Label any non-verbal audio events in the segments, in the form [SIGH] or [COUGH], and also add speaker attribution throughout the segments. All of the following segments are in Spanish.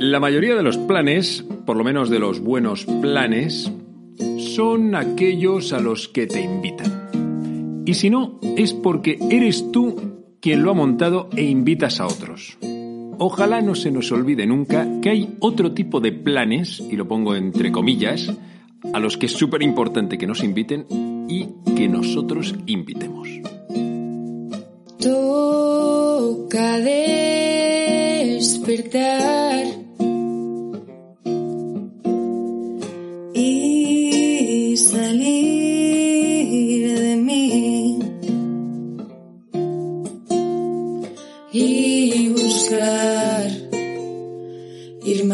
Speaker 1: La mayoría de los planes, por lo menos de los buenos planes, son aquellos a los que te invitan. Y si no, es porque eres tú quien lo ha montado e invitas a otros. Ojalá no se nos olvide nunca que hay otro tipo de planes, y lo pongo entre comillas, a los que es súper importante que nos inviten y que nosotros invitemos.
Speaker 2: Toca despertar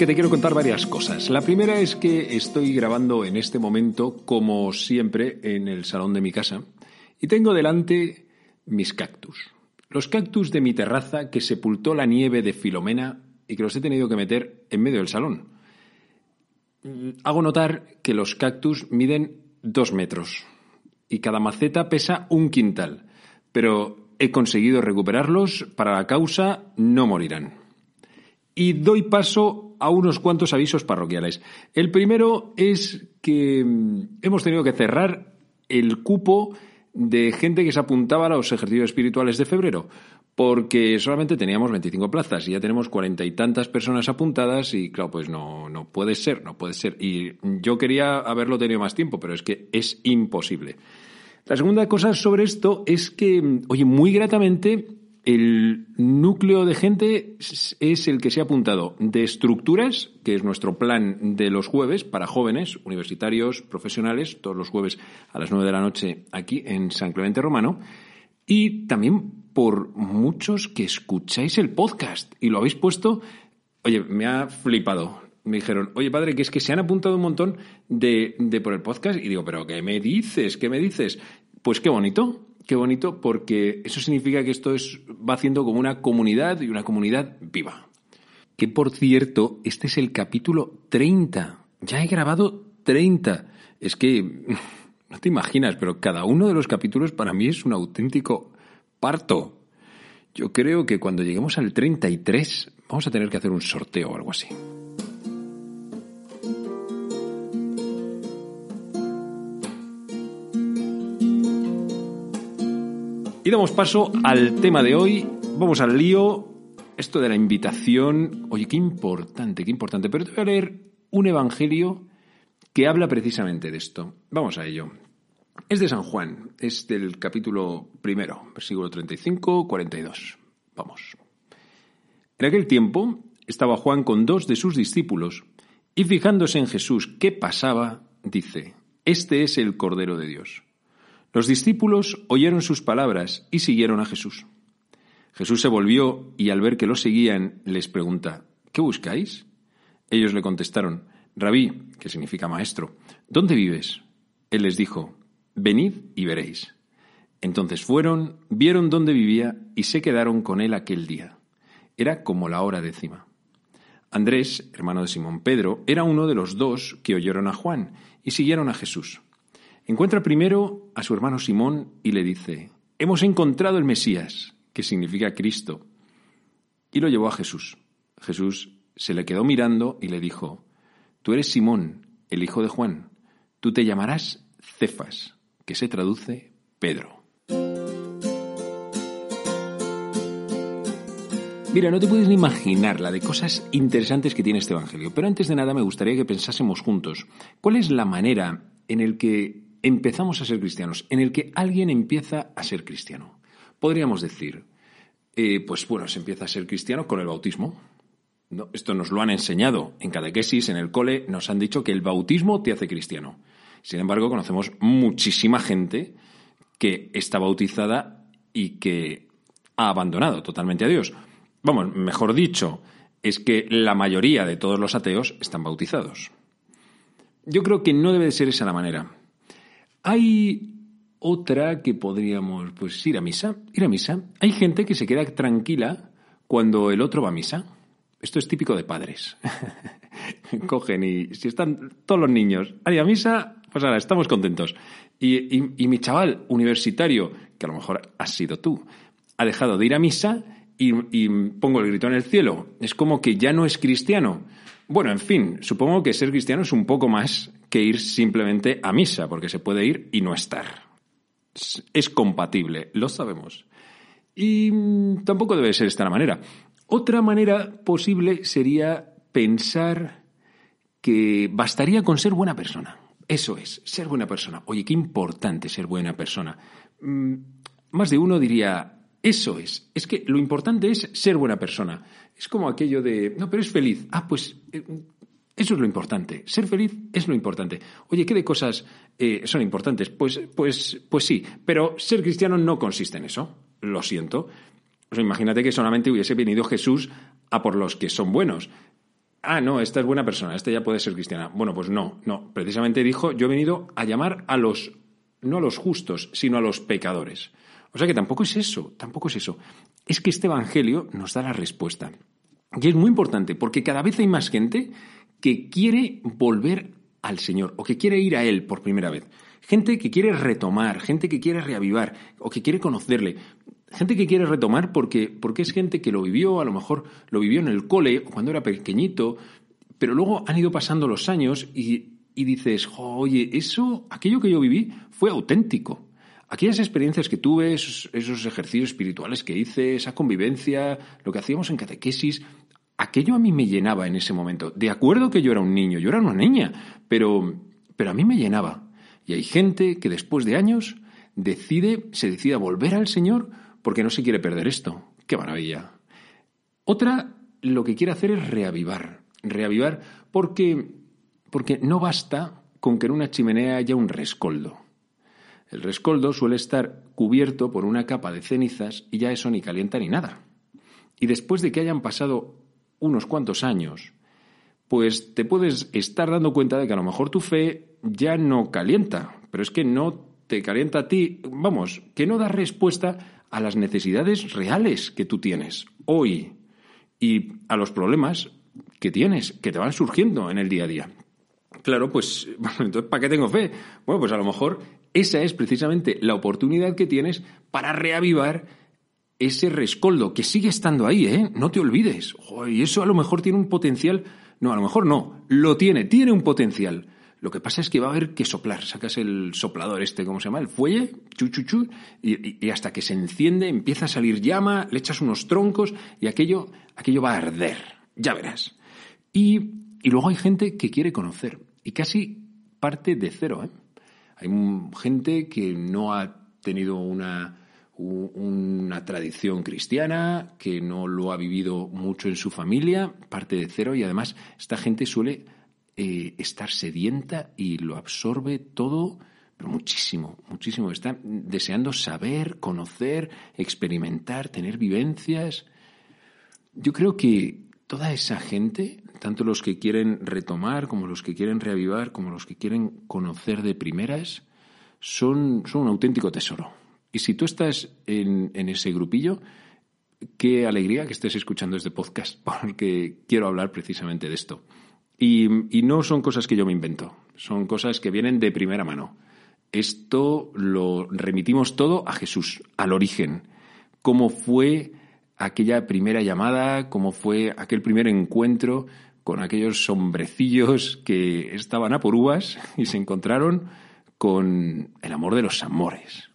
Speaker 2: Que
Speaker 1: te quiero contar varias cosas. La primera es que estoy grabando en este momento, como siempre, en el salón de mi casa y tengo delante mis cactus. Los cactus de mi terraza que sepultó la nieve de Filomena y que los he tenido que meter en medio del salón. Mm, Hago notar que los cactus miden dos metros y cada maceta pesa un quintal, pero he conseguido recuperarlos para la causa no morirán y doy paso a unos cuantos avisos parroquiales. El primero es que mm, hemos tenido que cerrar el cupo de gente que se apuntaba a los ejercicios espirituales de febrero, porque solamente teníamos 25 plazas y ya tenemos cuarenta y tantas personas apuntadas y claro, pues no, no puede ser, no puede ser. Y yo quería haberlo tenido más tiempo, pero es que es imposible. La segunda cosa sobre esto es que, oye, muy gratamente, el núcleo de gente es el que se ha apuntado de estructuras, que es nuestro plan de los jueves para jóvenes, universitarios, profesionales, todos los jueves a las nueve de la noche aquí en San Clemente Romano, y también por muchos que escucháis el podcast y lo habéis puesto, oye, me ha flipado. Me dijeron, oye padre, que es que se han apuntado un montón de, por el podcast. Y digo, pero ¿qué me dices? ¿Qué me dices? Pues qué bonito, qué bonito, porque eso significa que esto es, va haciendo como una comunidad y una comunidad viva. Que por cierto, este es el capítulo 30. Ya he grabado 30. Es que [LAUGHS] no te imaginas, pero cada uno de los capítulos para mí es un auténtico parto. Yo creo que cuando lleguemos al 33 vamos a tener que hacer un sorteo o algo así. Damos paso al tema de hoy. Vamos al lío. Esto de la invitación. Oye, qué importante, qué importante. Pero te voy a leer un evangelio que habla precisamente de esto. Vamos a ello. Es de San Juan, es del capítulo primero, versículo 35, 42. Vamos. En aquel tiempo estaba Juan con dos de sus discípulos y fijándose en Jesús qué pasaba, dice, Este es el Cordero de Dios. Los discípulos oyeron sus palabras y siguieron a Jesús. Jesús se volvió y al ver que lo seguían les pregunta, ¿qué buscáis? Ellos le contestaron, Rabí, que significa maestro, ¿dónde vives? Él les dijo, venid y veréis. Entonces fueron, vieron dónde vivía y se quedaron con él aquel día. Era como la hora décima. Andrés, hermano de Simón Pedro, era uno de los dos que oyeron a Juan y siguieron a Jesús. Encuentra primero a su hermano Simón y le dice, hemos encontrado el Mesías, que significa Cristo. Y lo llevó a Jesús. Jesús se le quedó mirando y le dijo, tú eres Simón, el hijo de Juan, tú te llamarás Cefas, que se traduce Pedro. Mira, no te puedes ni imaginar la de cosas interesantes que tiene este Evangelio, pero antes de nada me gustaría que pensásemos juntos cuál es la manera en el que empezamos a ser cristianos, en el que alguien empieza a ser cristiano. Podríamos decir, eh, pues bueno, se empieza a ser cristiano con el bautismo. Esto nos lo han enseñado en catequesis, en el cole, nos han dicho que el bautismo te hace cristiano. Sin embargo, conocemos muchísima gente que está bautizada y que ha abandonado totalmente a Dios. Vamos, mejor dicho, es que la mayoría de todos los ateos están bautizados. Yo creo que no debe de ser esa la manera. Hay otra que podríamos, pues, ir a misa. Ir a misa. Hay gente que se queda tranquila cuando el otro va a misa. Esto es típico de padres. [LAUGHS] Cogen y si están todos los niños ahí a misa, pues ahora estamos contentos. Y, mi chaval universitario, que a lo mejor has sido tú, ha dejado de ir a misa y, pongo el grito en el cielo. Es como que ya no es cristiano. Bueno, en fin, supongo que ser cristiano es un poco más que ir simplemente a misa, porque se puede ir y no estar. Es compatible, lo sabemos. Y tampoco debe ser esta manera. Otra manera posible sería pensar que bastaría con ser buena persona. Eso es, ser buena persona. Oye, qué importante ser buena persona. Mm, más de uno diría, eso es, es que lo importante es ser buena persona. Es como aquello de, no, pero es feliz. Ah, pues eh, eso es lo importante. Ser feliz es lo importante. Oye, ¿qué de cosas eh, son importantes? Pues, pues, pues sí, pero ser cristiano no consiste en eso. Lo siento. Imagínate que solamente hubiese venido Jesús a por los que son buenos. Ah, no, esta es buena persona, esta ya puede ser cristiana. Bueno, pues no, no. Precisamente dijo, yo he venido a llamar a los, no a los justos, sino a los pecadores. O sea que tampoco es eso, tampoco es eso. Es que este Evangelio nos da la respuesta. Y es muy importante, porque cada vez hay más gente que quiere volver al Señor o que quiere ir a Él por primera vez. Gente que quiere retomar, gente que quiere reavivar o que quiere conocerle gente que quiere retomar porque, porque es gente que lo vivió, a lo mejor lo vivió en el cole cuando era pequeñito, pero luego han ido pasando los años y, y dices, oye, eso, aquello que yo viví fue auténtico. Aquellas experiencias que tuve, esos, ejercicios espirituales que hice, esa convivencia, lo que hacíamos en catequesis, aquello a mí me llenaba en ese momento. De acuerdo que yo era un niño, yo era una niña, pero, pero a mí me llenaba. Y hay gente que después de años decide, se decide a volver al Señor porque no se quiere perder esto. ¡Qué maravilla! Otra lo que quiere hacer es reavivar. Reavivar porque, porque no basta con que en una chimenea haya un rescoldo. El rescoldo suele estar cubierto por una capa de cenizas y ya eso ni calienta ni nada. Y después de que hayan pasado unos cuantos años, pues te puedes estar dando cuenta de que a lo mejor tu fe ya no calienta, pero es que no te calienta a ti, vamos, que no da respuesta a las necesidades reales que tú tienes hoy y a los problemas que tienes, que te van surgiendo en el día a día. Claro, pues, [LAUGHS] entonces, ¿para qué tengo fe? Bueno, pues a lo mejor esa es precisamente la oportunidad que tienes para reavivar ese rescoldo que sigue estando ahí, ¿eh? No te olvides. y eso a lo mejor tiene un potencial. No, a lo mejor no. Lo tiene, tiene un potencial. Lo que pasa es que va a haber que soplar. Sacas el soplador este, ¿cómo se llama? El fuelle, chu, chu, y, hasta que se enciende, empieza a salir llama, le echas unos troncos y aquello, aquello va a arder. Ya verás. Y, luego hay gente que quiere conocer y casi parte de cero. ¿eh? Hay gente que no ha tenido una, una tradición cristiana, que no lo ha vivido mucho en su familia, parte de cero y además esta gente suele eh, estar sedienta y lo absorbe todo, pero muchísimo, muchísimo. Está deseando saber, conocer, experimentar, tener vivencias. Yo creo que toda esa gente, tanto los que quieren retomar como los que quieren reavivar, como los que quieren conocer de primeras, son, un auténtico tesoro. Y si tú estás en, en ese grupillo, qué alegría que estés escuchando este podcast, [LAUGHS] porque quiero hablar precisamente de esto. Y, no son cosas que yo me invento, son cosas que vienen de primera mano. Esto lo remitimos todo a Jesús, al origen. Cómo fue aquella primera llamada, cómo fue aquel primer encuentro con aquellos sombrecillos que estaban a por uvas y se encontraron con el amor de los amores.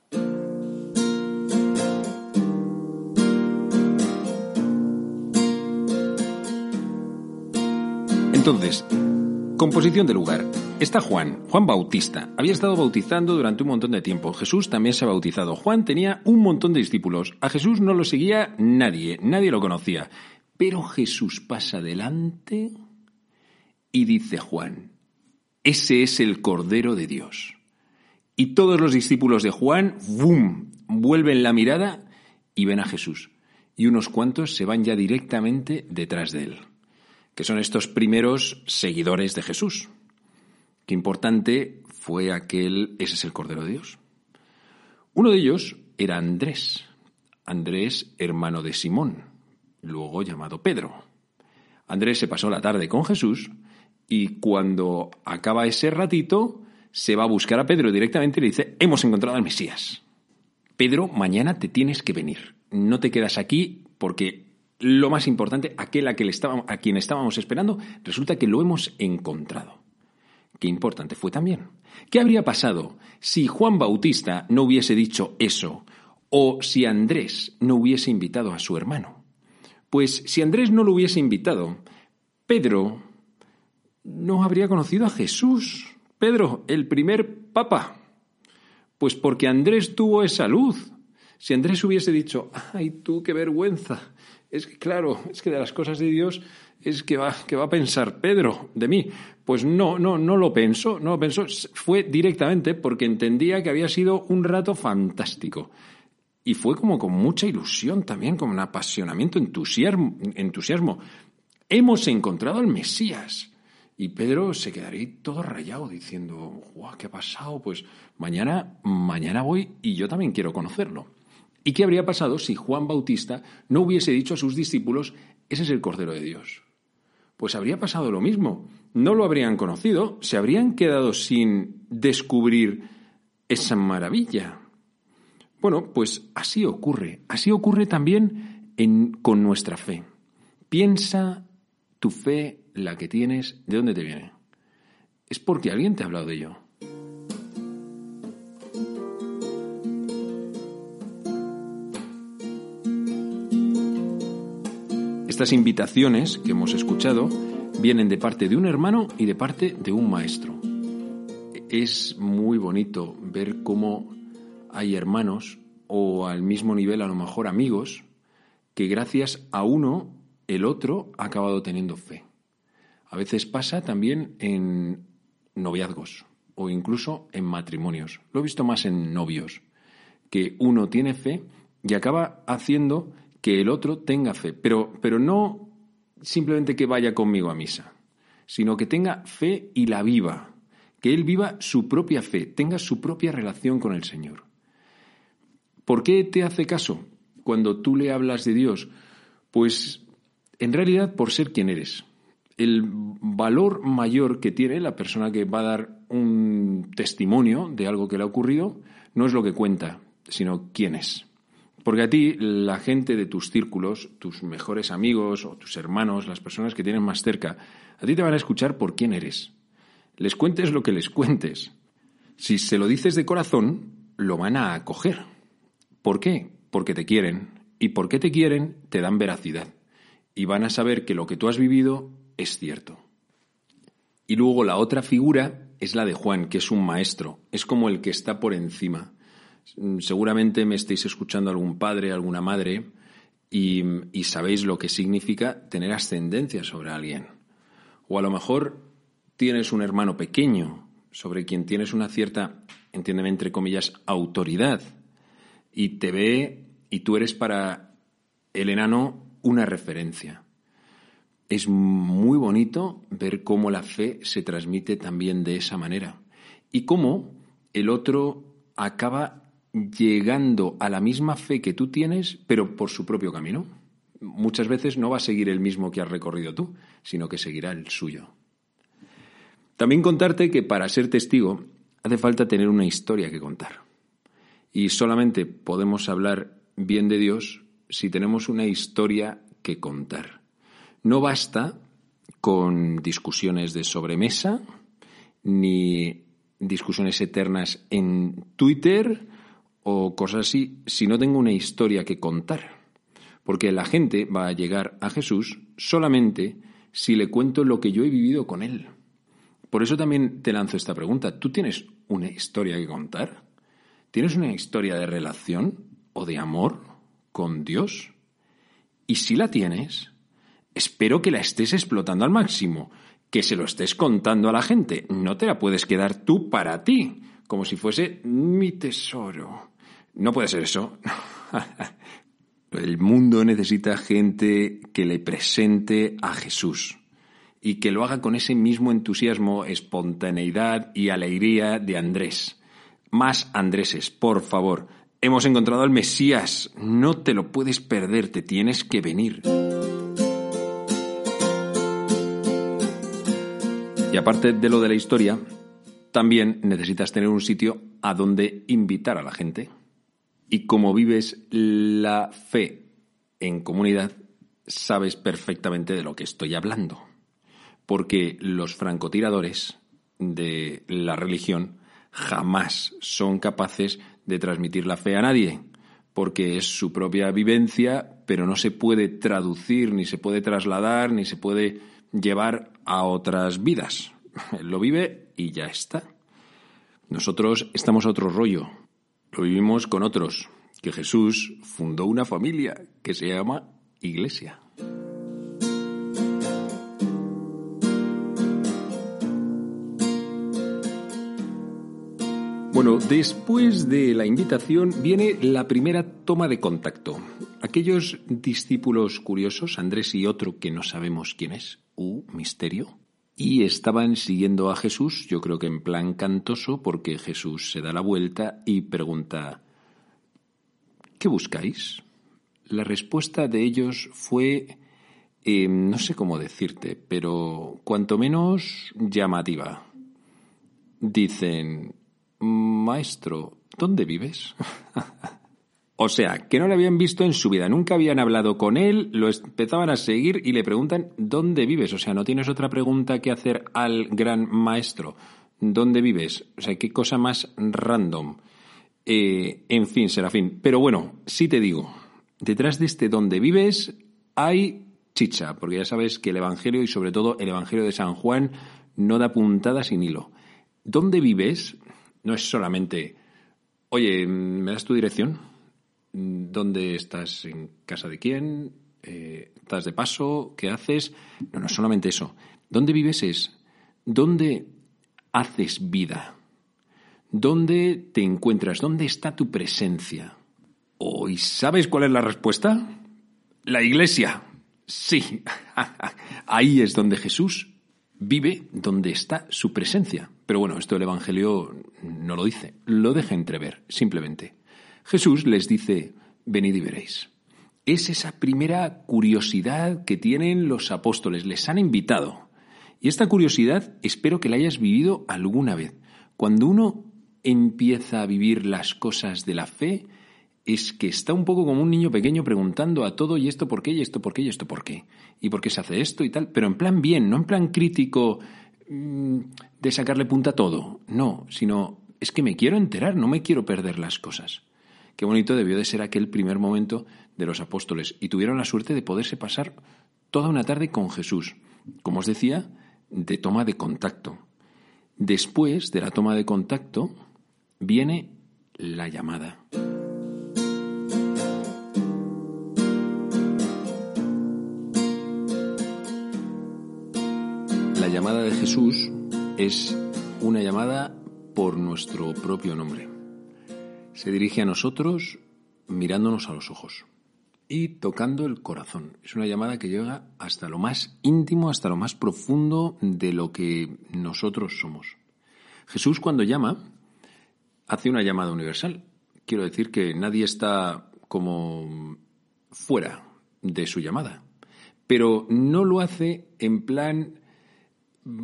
Speaker 1: Entonces, composición de lugar. Está Juan, Juan Bautista. Había estado bautizando durante un montón de tiempo. Jesús también se ha bautizado. Juan tenía un montón de discípulos. A Jesús no lo seguía nadie, nadie lo conocía. Pero Jesús pasa adelante y dice Juan, ese es el Cordero de Dios. Y todos los discípulos de Juan, ¡bum!, vuelven la mirada y ven a Jesús. Y unos cuantos se van ya directamente detrás de él, que son estos primeros seguidores de Jesús. Qué importante fue aquel, ese es el Cordero de Dios. Uno de ellos era Andrés, Andrés hermano de Simón, luego llamado Pedro. Andrés se pasó la tarde con Jesús y cuando acaba ese ratito se va a buscar a Pedro directamente y le dice, hemos encontrado al Mesías. Pedro, mañana te tienes que venir. No te quedas aquí porque lo más importante, aquel a, a quien estábamos esperando, resulta que lo hemos encontrado. Qué importante fue también. ¿Qué habría pasado si Juan Bautista no hubiese dicho eso o si Andrés no hubiese invitado a su hermano? Pues si Andrés no lo hubiese invitado, Pedro no habría conocido a Jesús. Pedro, el primer papa. Pues porque Andrés tuvo esa luz. Si Andrés hubiese dicho, ay tú, qué vergüenza. Es que claro, es que de las cosas de Dios es que va, que va a pensar Pedro de mí. Pues no, no, no lo pensó, no lo pensó. Fue directamente porque entendía que había sido un rato fantástico. Y fue como con mucha ilusión también, con un apasionamiento, entusiasmo. entusiasmo. Hemos encontrado al Mesías. Y Pedro se quedaría todo rayado diciendo, Guau, ¿qué ha pasado? Pues mañana, mañana voy y yo también quiero conocerlo. ¿Y qué habría pasado si Juan Bautista no hubiese dicho a sus discípulos, ese es el Cordero de Dios? Pues habría pasado lo mismo. No lo habrían conocido, se habrían quedado sin descubrir esa maravilla. Bueno, pues así ocurre. Así ocurre también con nuestra fe. Piensa tu fe la que tienes, ¿de dónde te viene? Es porque alguien te ha hablado de ello. Estas invitaciones que hemos escuchado vienen de parte de un hermano y de parte de un maestro. Es muy bonito ver cómo hay hermanos o al mismo nivel a lo mejor amigos que gracias a uno el otro ha acabado teniendo fe. A veces pasa también en noviazgos o incluso en matrimonios. Lo he visto más en novios, que uno tiene fe y acaba haciendo que el otro tenga fe, pero, pero no simplemente que vaya conmigo a misa, sino que tenga fe y la viva, que él viva su propia fe, tenga su propia relación con el Señor. ¿Por qué te hace caso cuando tú le hablas de Dios? Pues en realidad por ser quien eres el valor mayor que tiene la persona que va a dar un testimonio de algo que le ha ocurrido no es lo que cuenta, sino quién es. Porque a ti, la gente de tus círculos, tus mejores amigos o tus hermanos, las personas que tienes más cerca, a ti te van a escuchar por quién eres. Les cuentes lo que les cuentes. Si se lo dices de corazón, lo van a acoger. ¿Por qué? Porque te quieren. Y porque te quieren, te dan veracidad. Y van a saber que lo que tú has vivido es cierto. Y luego la otra figura es la de Juan, que es un maestro, es como el que está por encima. Seguramente me estéis escuchando algún padre, alguna madre, y, y sabéis lo que significa tener ascendencia sobre alguien. O a lo mejor tienes un hermano pequeño sobre quien tienes una cierta, entiéndeme entre comillas, autoridad, y te ve y tú eres para el enano una referencia es muy bonito ver cómo la fe se transmite también de esa manera y cómo el otro acaba llegando a la misma fe que tú tienes, pero por su propio camino. Muchas veces no va a seguir el mismo que has recorrido tú, sino que seguirá el suyo. También contarte que para ser testigo hace falta tener una historia que contar. Y solamente podemos hablar bien de Dios si tenemos una historia que contar. No basta con discusiones de sobremesa, ni discusiones eternas en Twitter o cosas así, si no tengo una historia que contar. Porque la gente va a llegar a Jesús solamente si le cuento lo que yo he vivido con Él. Por eso también te lanzo esta pregunta. ¿Tú tienes una historia que contar? ¿Tienes una historia de relación o de amor con Dios? Y si la tienes, espero que la estés explotando al máximo, que se lo estés contando a la gente. No te la puedes quedar tú para ti, como si fuese mi tesoro. No puede ser eso. [LAUGHS] El mundo necesita gente que le presente a Jesús y que lo haga con ese mismo entusiasmo, espontaneidad y alegría de Andrés. Más Andréses, por favor. Hemos encontrado al Mesías. No te lo puedes perder, te tienes que venir. Y aparte de lo de la historia, también necesitas tener un sitio a donde invitar a la gente. Y como vives la fe en comunidad, sabes perfectamente de lo que estoy hablando. Porque los francotiradores de la religión jamás son capaces de transmitir la fe a nadie, porque es su propia vivencia, pero no se puede traducir, ni se puede trasladar, ni se puede llevar a otras vidas. [LAUGHS] Lo vive y ya está. Nosotros estamos a otro rollo. Lo vivimos con otros, que Jesús fundó una familia que se llama Iglesia. Bueno, después de la invitación viene la primera toma de contacto. Aquellos discípulos curiosos, Andrés y otro que no sabemos quién es, u misterio, y estaban siguiendo a Jesús, yo creo que en plan cantoso, porque Jesús se da la vuelta y pregunta, ¿qué buscáis? La respuesta de ellos fue, eh, no sé cómo decirte, pero cuanto menos llamativa. Dicen, Maestro, ¿dónde vives? [LAUGHS] o sea, que no le habían visto en su vida, nunca habían hablado con él, lo empezaban a seguir y le preguntan, ¿dónde vives? O sea, no tienes otra pregunta que hacer al gran maestro. ¿Dónde vives? O sea, qué cosa más random. Eh, en fin, Serafín. Pero bueno, sí te digo, detrás de este ¿dónde vives hay chicha, porque ya sabes que el Evangelio y sobre todo el Evangelio de San Juan no da puntada sin hilo. ¿Dónde vives? No es solamente, oye, ¿me das tu dirección? ¿Dónde estás? ¿En casa de quién? Eh, ¿Estás de paso? ¿Qué haces? No, no solamente eso. ¿Dónde vives es? ¿Dónde haces vida? ¿Dónde te encuentras? ¿Dónde está tu presencia? ¿Y sabes cuál es la respuesta? La iglesia. Sí, [LAUGHS] ahí es donde Jesús vive donde está su presencia. Pero bueno, esto el Evangelio no lo dice, lo deja entrever, simplemente. Jesús les dice, venid y veréis. Es esa primera curiosidad que tienen los apóstoles, les han invitado. Y esta curiosidad espero que la hayas vivido alguna vez. Cuando uno empieza a vivir las cosas de la fe, es que está un poco como un niño pequeño preguntando a todo y esto por qué y esto por qué y esto por qué y por qué se hace esto y tal, pero en plan bien, no en plan crítico mm, de sacarle punta a todo, no, sino es que me quiero enterar, no me quiero perder las cosas. Qué bonito debió de ser aquel primer momento de los apóstoles y tuvieron la suerte de poderse pasar toda una tarde con Jesús, como os decía, de toma de contacto. Después de la toma de contacto viene la llamada. La llamada de Jesús es una llamada por nuestro propio nombre. Se dirige a nosotros mirándonos a los ojos y tocando el corazón. Es una llamada que llega hasta lo más íntimo, hasta lo más profundo de lo que nosotros somos. Jesús cuando llama, hace una llamada universal. Quiero decir que nadie está como fuera de su llamada, pero no lo hace en plan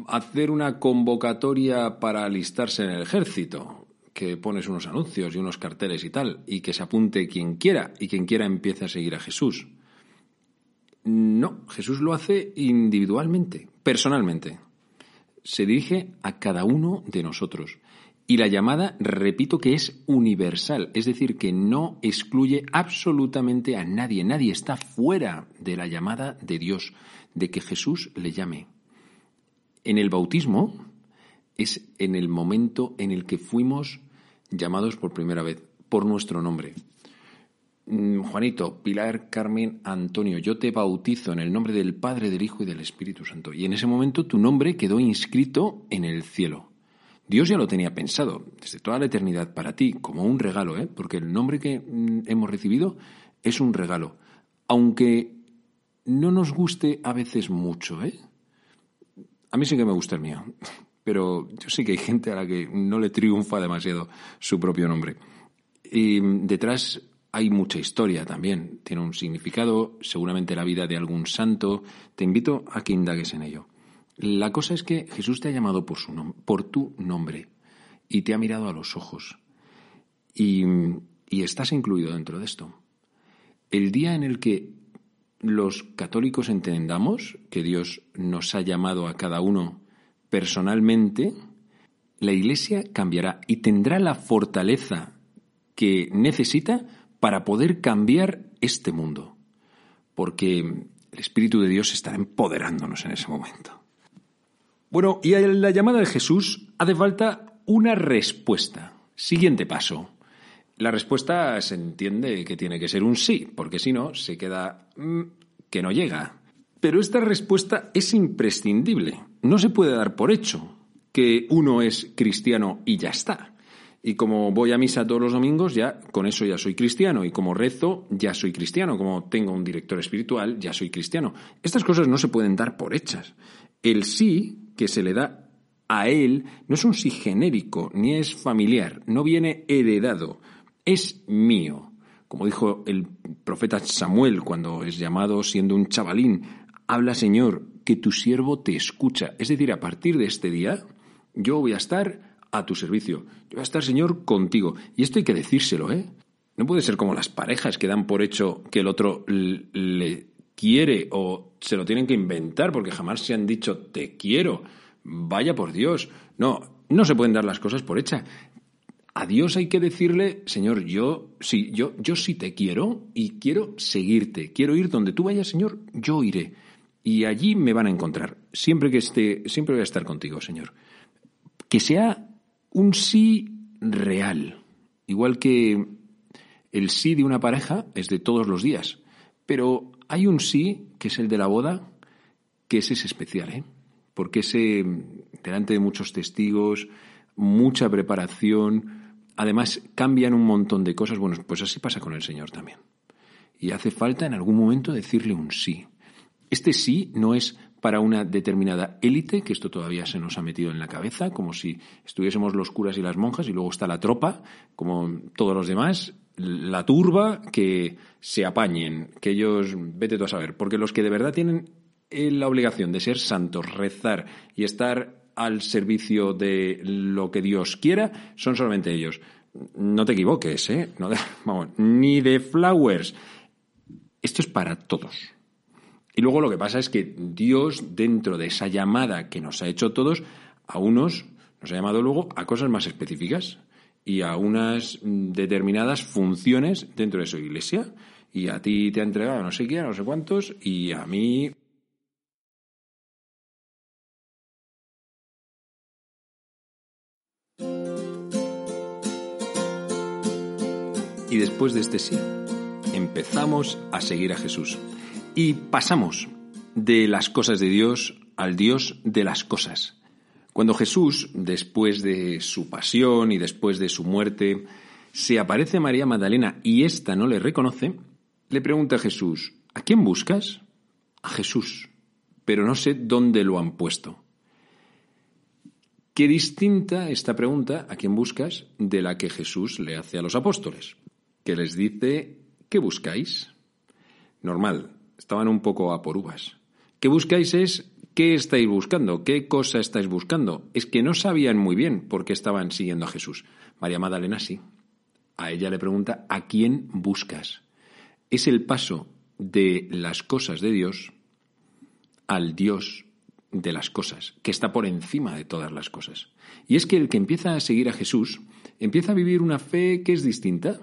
Speaker 1: hacer una convocatoria para alistarse en el ejército, que pones unos anuncios y unos carteles y tal, y que se apunte quien quiera, y quien quiera empiece a seguir a Jesús. No, Jesús lo hace individualmente, personalmente. Se dirige a cada uno de nosotros. Y la llamada, repito, que es universal, es decir, que no excluye absolutamente a nadie. Nadie está fuera de la llamada de Dios, de que Jesús le llame. En el bautismo es en el momento en el que fuimos llamados por primera vez, por nuestro nombre. Mm, Juanito, Pilar, Carmen, Antonio, yo te bautizo en el nombre del Padre, del Hijo y del Espíritu Santo. Y en ese momento tu nombre quedó inscrito en el cielo. Dios ya lo tenía pensado desde toda la eternidad para ti, como un regalo, ¿eh? porque el nombre que mm, hemos recibido es un regalo. Aunque no nos guste a veces mucho, ¿eh? A mí sí que me gusta el mío, pero yo sé que hay gente a la que no le triunfa demasiado su propio nombre. Y detrás hay mucha historia también, tiene un significado, seguramente la vida de algún santo. Te invito a que indagues en ello. La cosa es que Jesús te ha llamado por, su por tu nombre y te ha mirado a los ojos y, y estás incluido dentro de esto. El día en el que los católicos entendamos que Dios nos ha llamado a cada uno personalmente, la Iglesia cambiará y tendrá la fortaleza que necesita para poder cambiar este mundo, porque el Espíritu de Dios estará empoderándonos en ese momento. Bueno, y a la llamada de Jesús hace falta una respuesta. Siguiente paso. La respuesta se entiende que tiene que ser un sí, porque si no, se queda mm, que no llega. Pero esta respuesta es imprescindible. No se puede dar por hecho que uno es cristiano y ya está. Y como voy a misa todos los domingos, ya con eso ya soy cristiano. Y como rezo, ya soy cristiano. Como tengo un director espiritual, ya soy cristiano. Estas cosas no se pueden dar por hechas. El sí que se le da a él no es un sí genérico, ni es familiar, no viene heredado, es mío. Como dijo el profeta Samuel cuando es llamado siendo un chavalín, habla Señor, que tu siervo te escucha. Es decir, a partir de este día, yo voy a estar a tu servicio. Yo voy a estar, Señor, contigo. Y esto hay que decírselo, ¿eh? No puede ser como las parejas que dan por hecho que el otro le quiere o se lo tienen que inventar porque jamás se han dicho te quiero. Vaya por Dios. No, no se pueden dar las cosas por hecha. A Dios hay que decirle, Señor, yo sí, yo, yo sí te quiero y quiero seguirte. Quiero ir donde tú vayas, Señor, yo iré. Y allí me van a encontrar. Siempre que esté, siempre voy a estar contigo, Señor. Que sea un sí real, igual que el sí de una pareja es de todos los días, pero hay un sí que es el de la boda, que ese es especial, ¿eh? porque ese, delante de muchos testigos, mucha preparación, además cambian un montón de cosas, bueno, pues así pasa con el Señor también. Y hace falta en algún momento decirle un sí. Este sí no es para una determinada élite, que esto todavía se nos ha metido en la cabeza, como si estuviésemos los curas y las monjas y luego está la tropa, como todos los demás, la turba, que se apañen, que ellos, vete tú a saber, porque los que de verdad tienen la obligación de ser santos, rezar y estar al servicio de lo que Dios quiera, son solamente ellos. No te equivoques, ¿eh? [LAUGHS] vamos, ni de flowers. Esto es para todos. Y luego lo que pasa es que Dios, dentro de esa llamada que nos ha hecho todos, a unos nos ha llamado luego a cosas más específicas y a unas determinadas funciones dentro de su iglesia. Y a ti te ha entregado no sé quién, no sé cuántos, y a mí Y después de este sí, empezamos a seguir a Jesús. Y pasamos de las cosas de Dios al Dios de las cosas. Cuando Jesús, después de su pasión y después de su muerte, se aparece a María Magdalena y ésta no le reconoce, le pregunta a Jesús, ¿a quién buscas? A Jesús, pero no sé dónde lo han puesto. Qué distinta esta pregunta, ¿a quién buscas?, de la que Jesús le hace a los apóstoles, que les dice, ¿qué buscáis? Normal, estaban un poco a por uvas. ¿Qué buscáis es qué estáis buscando? ¿Qué cosa estáis buscando? Es que no sabían muy bien por qué estaban siguiendo a Jesús. María Magdalena sí. A ella le pregunta, ¿a quién buscas? Es el paso de las cosas de Dios al Dios de las cosas, que está por encima de todas las cosas. Y es que el que empieza a seguir a Jesús empieza a vivir una fe que es distinta,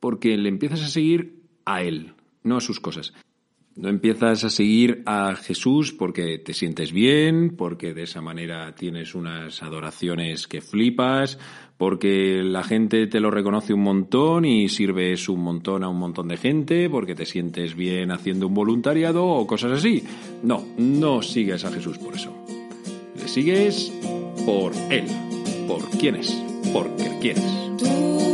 Speaker 1: porque le empiezas a seguir a Él, no a sus cosas. No empiezas a seguir a Jesús porque te sientes bien, porque de esa manera tienes unas adoraciones que flipas, porque la gente te lo reconoce un montón y sirves un montón a un montón de gente, porque te sientes bien haciendo un voluntariado o cosas así. No, no sigues a Jesús por eso. Le sigues por Él, por quién es, porque quieres.